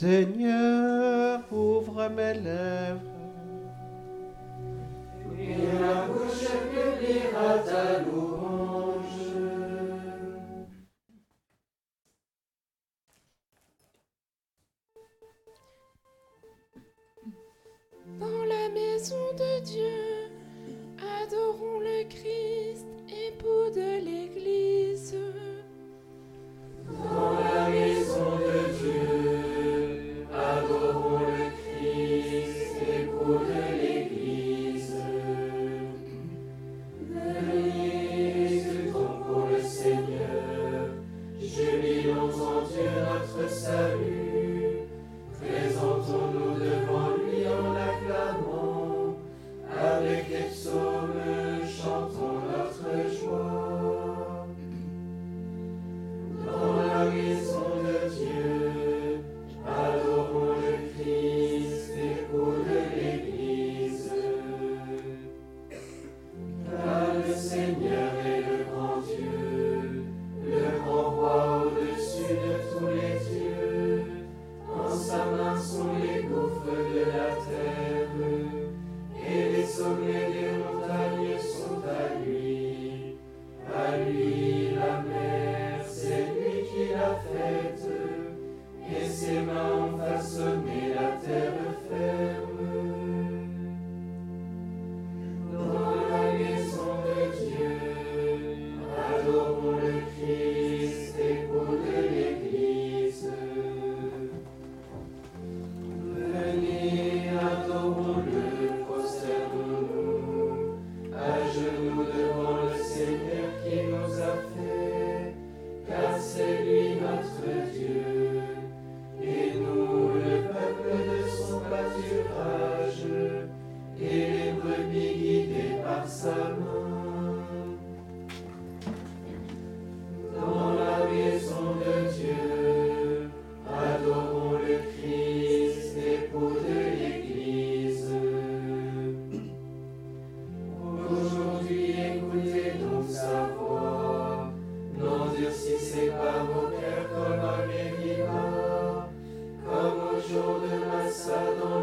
Seigneur, ouvre mes lèvres. Et la bouche publiera ta louange. le salut. شده مستدان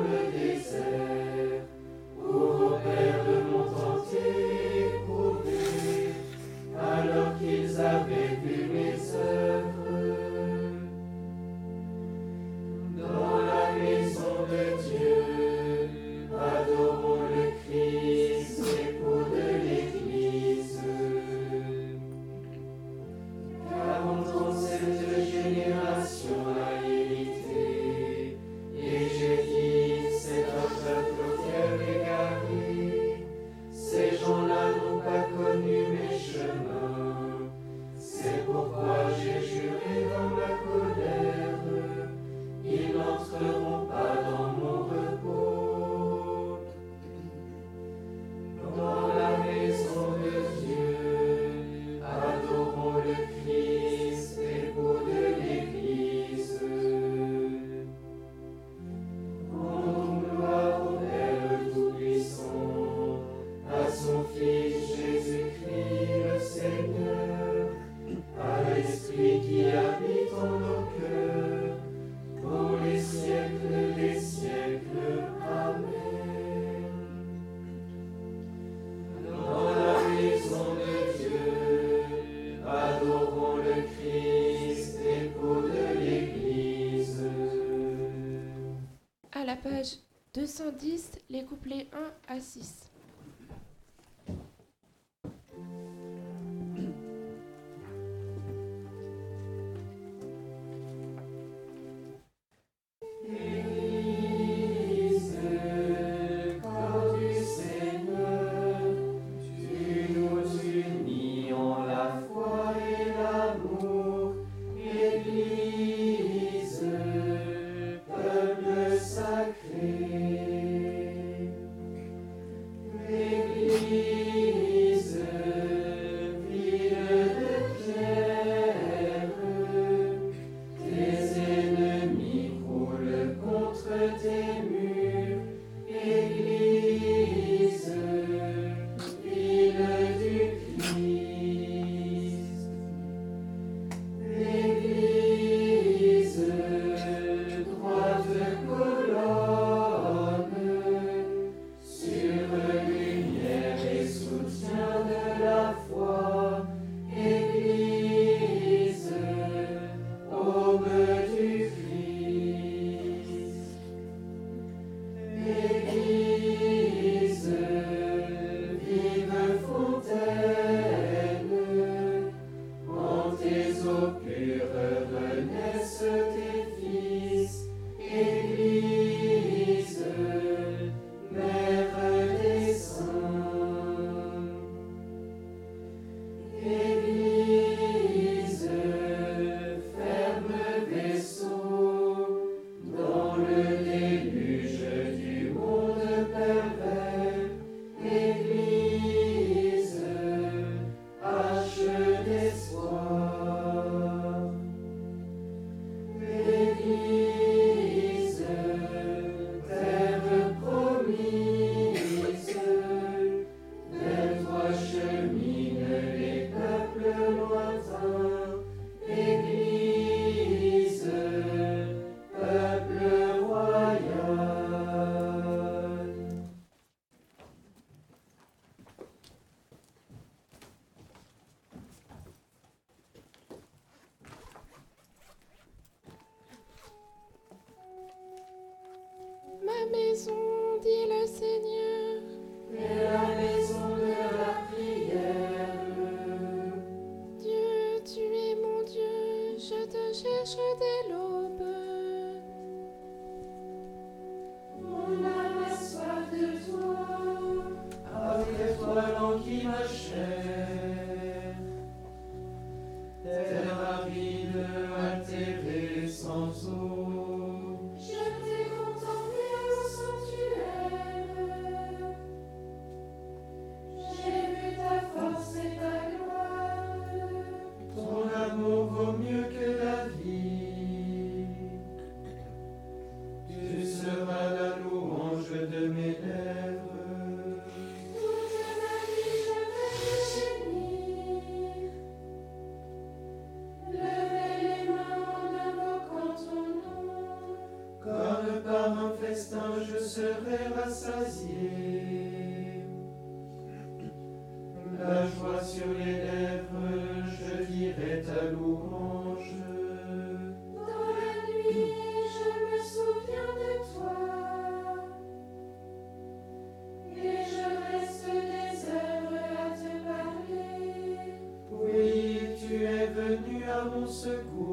veniamo secundum.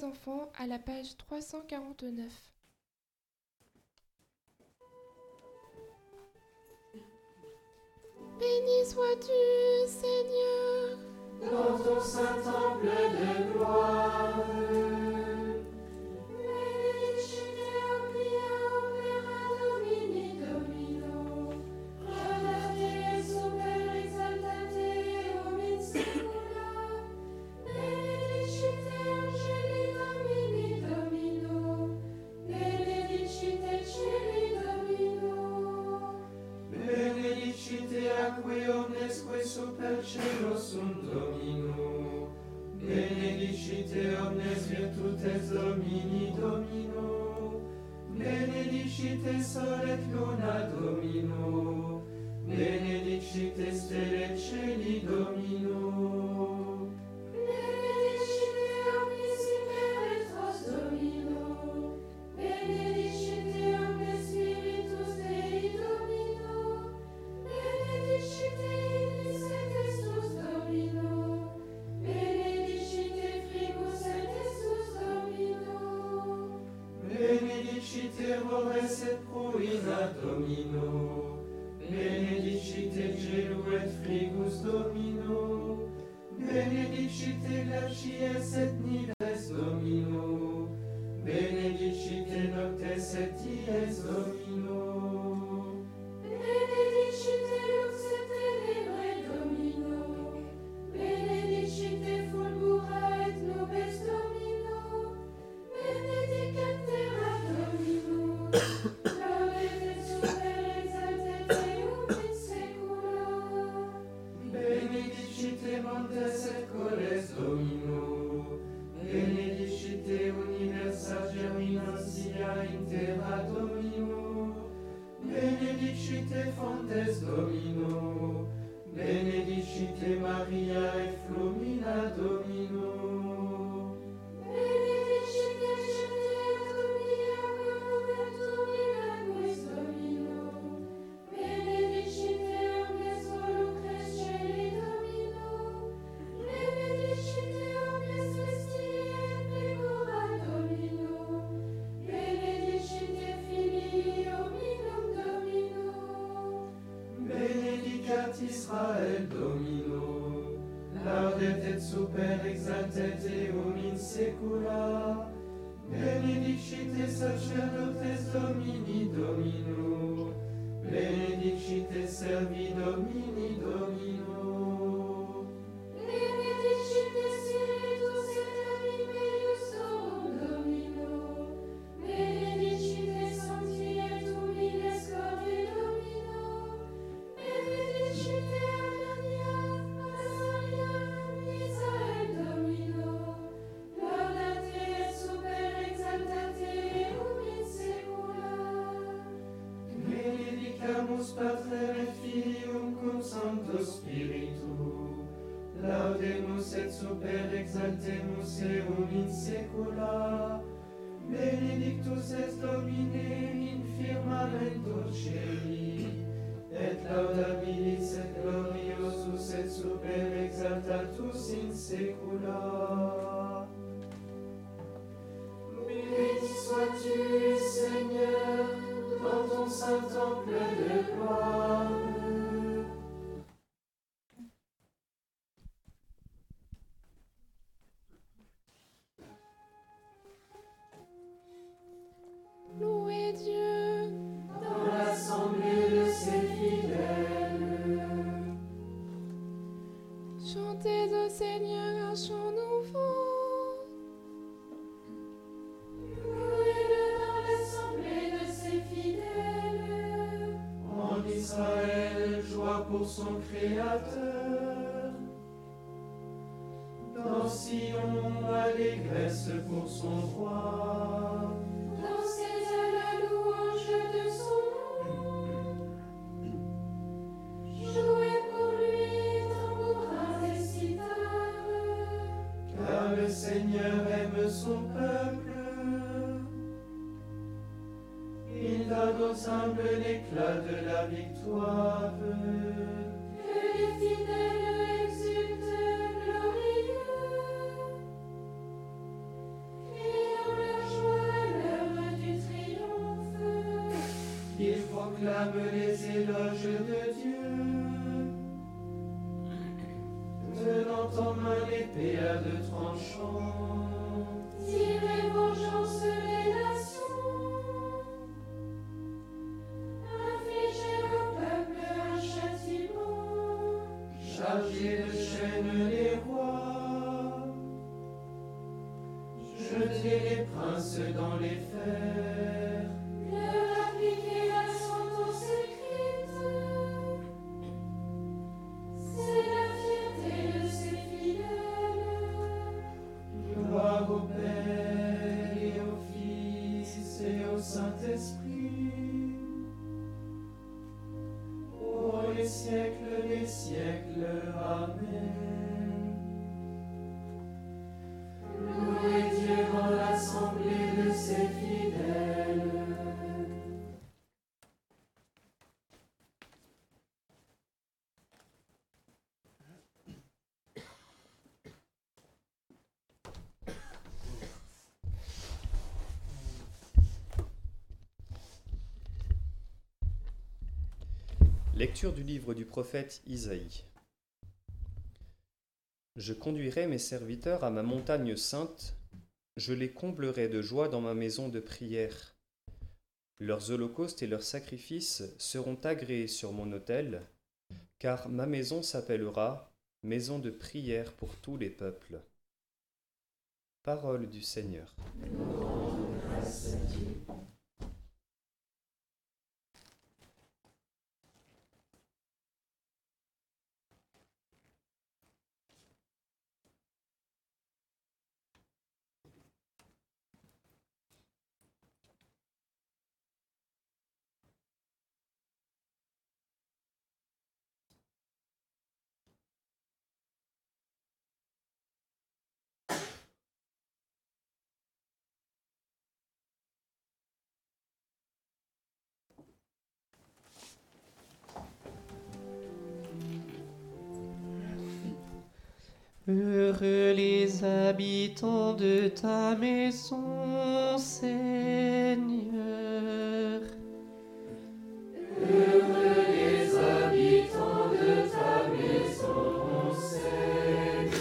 trois enfants à la page 349. Béni sois-tu, Seigneur, dans ton saint temple de gloire. Sfântă să cores benedicite universa geminasia in terra Dominum, benedicite fontes Dominum, benedicite Maria e flumina Dominum, servi Domini Domini. son peuple. Il donne au simple l'éclat de la victoire. Amen. Lecture du livre du prophète Isaïe. Je conduirai mes serviteurs à ma montagne sainte, je les comblerai de joie dans ma maison de prière. Leurs holocaustes et leurs sacrifices seront agréés sur mon autel, car ma maison s'appellera maison de prière pour tous les peuples. Parole du Seigneur. Heureux les habitants de ta maison, Seigneur. Heureux les habitants de ta maison, Seigneur.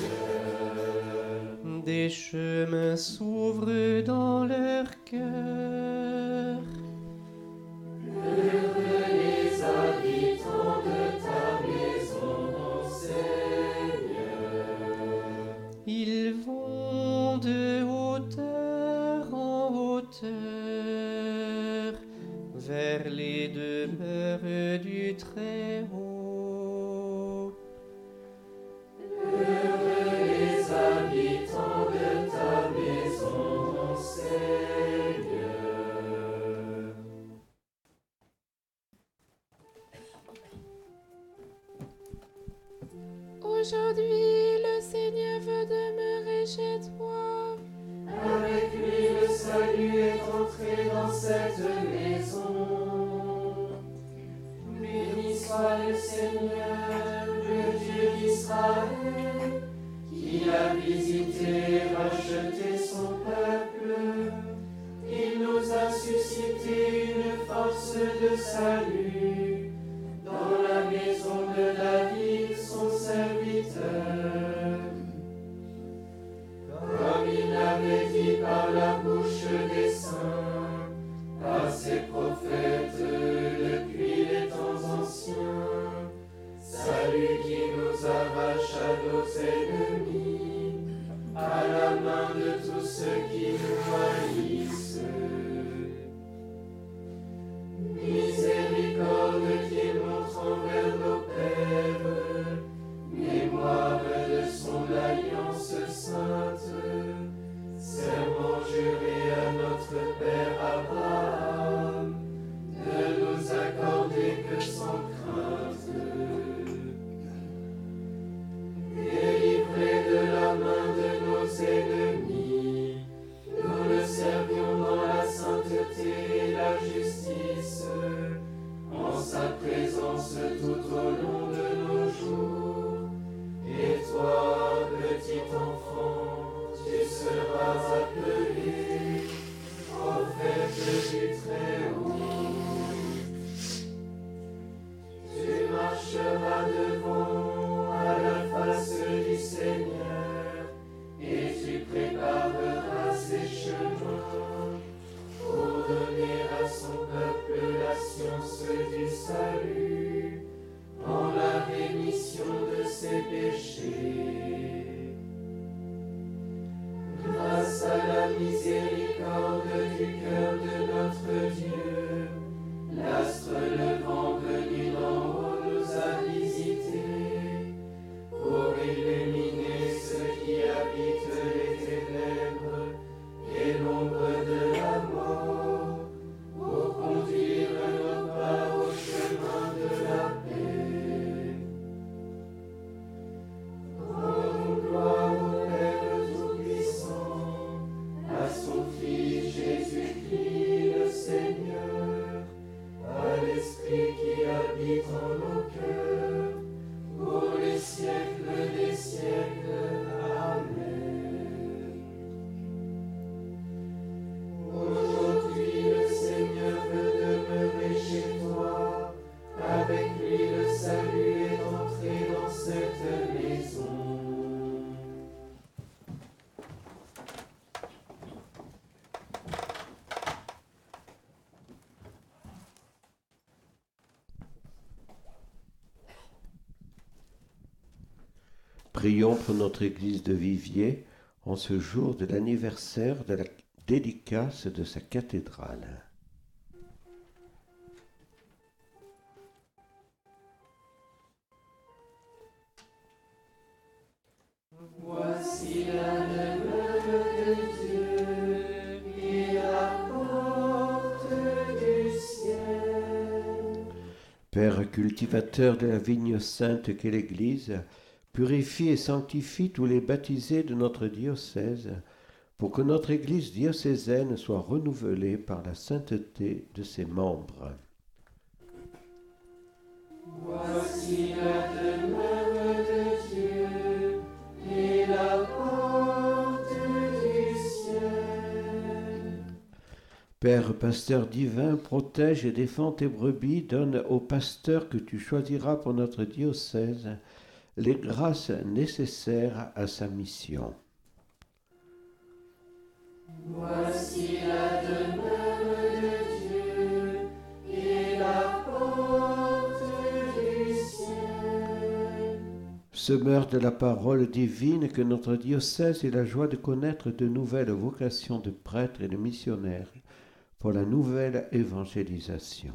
Des chemins s'ouvrent dans Aujourd'hui, le Seigneur veut demeurer chez toi. Avec lui, le salut est entré dans cette maison. Nos ennemis, à la main de tous ceux qui Prions pour notre église de Viviers en ce jour de l'anniversaire de la dédicace de sa cathédrale. Voici la demeure de Dieu et la porte du ciel. Père cultivateur de la vigne sainte qu'est l'Église, purifie et sanctifie tous les baptisés de notre diocèse, pour que notre Église diocésaine soit renouvelée par la sainteté de ses membres. Voici la demeure de Dieu et la porte du ciel. Père pasteur divin, protège et défends tes brebis, donne aux pasteurs que tu choisiras pour notre diocèse les grâces nécessaires à sa mission. Voici la demeure de Dieu et la porte du ciel. Semeur de la parole divine, que notre diocèse ait la joie de connaître de nouvelles vocations de prêtres et de missionnaires pour la nouvelle évangélisation.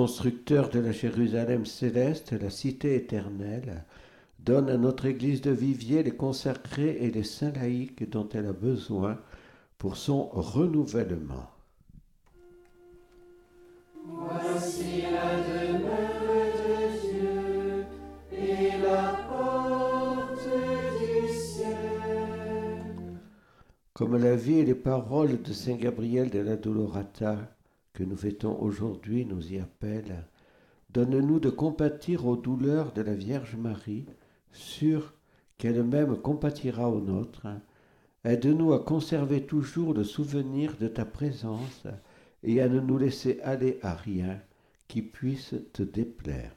Constructeur de la Jérusalem céleste, la cité éternelle, Donne à notre Église de Vivier les consacrés et les saints laïcs dont elle a besoin pour son renouvellement. Voici la demeure de Dieu et la porte du ciel. Comme la vie et les paroles de Saint Gabriel de la Dolorata que nous fêtons aujourd'hui nous y appellent, donne-nous de compatir aux douleurs de la Vierge Marie, sûre qu'elle-même compatira aux nôtres. Aide-nous à conserver toujours le souvenir de ta présence et à ne nous laisser aller à rien qui puisse te déplaire.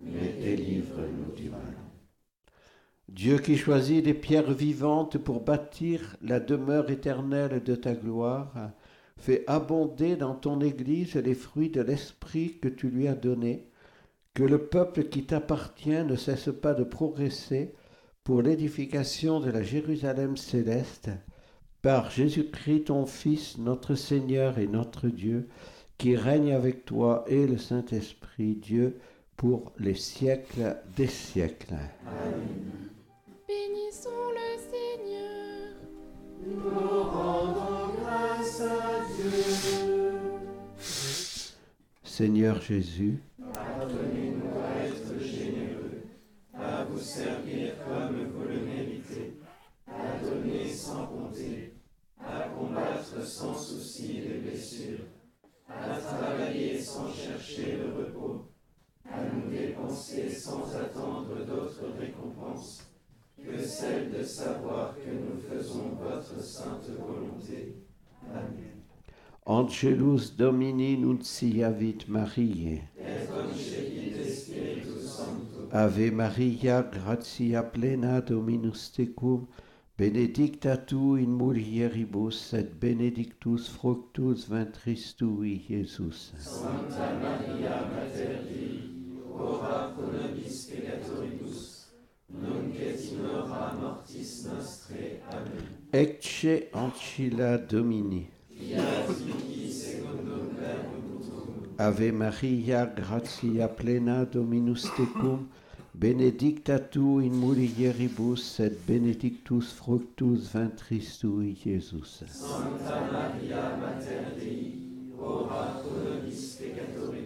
mais délivre-nous du mal. Dieu qui choisit des pierres vivantes pour bâtir la demeure éternelle de ta gloire, fais abonder dans ton Église les fruits de l'Esprit que tu lui as donné, que le peuple qui t'appartient ne cesse pas de progresser pour l'édification de la Jérusalem céleste, par Jésus-Christ ton Fils, notre Seigneur et notre Dieu, qui règne avec toi et le Saint-Esprit, Dieu, pour les siècles des siècles. Bénissons le Seigneur. Nous rendons grâce à Dieu. Seigneur Jésus, de savoir que nous faisons votre sainte volonté. Amen. Angelus Domini nunciavit Mariae. Et. Ave Maria, gratia plena Dominus tecum, benedicta tu in mulieribus et benedictus fructus ventris tui, Iesus. Santa Maria Mater Dei, ora pro nobis peccatoribus, mortis nostrae. Amen. Ecce ancilla Domini. Ave Maria, gratia plena Dominus tecum, benedicta tu in mulieribus et benedictus fructus ventris tui, Iesus. Santa Maria Mater Dei, ora pro nobis peccatoribus,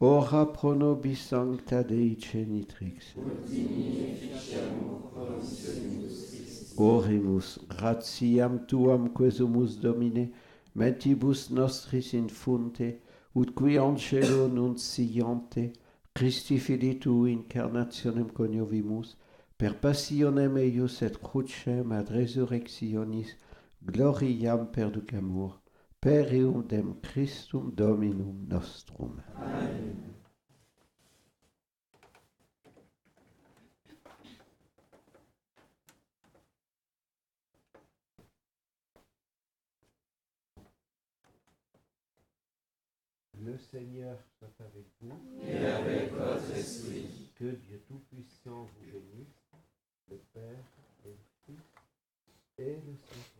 Ora pro nobis sancta Dei genitrix. Ut dignificamus Christi. Oremus, gratiam tuam quesumus Domine, mentibus nostris infunte, ut qui angelo nunciante, Christi fili tu incarnationem coniovimus, per passionem eius et crucem ad resurrectionis gloriam perducamur. Per eum dem Christum Dominum nostrum. Amen. Le Seigneur soit avec vous. Et avec votre esprit, Que Dieu Tout-Puissant vous bénisse, le Père et le Fils et le Saint-Esprit.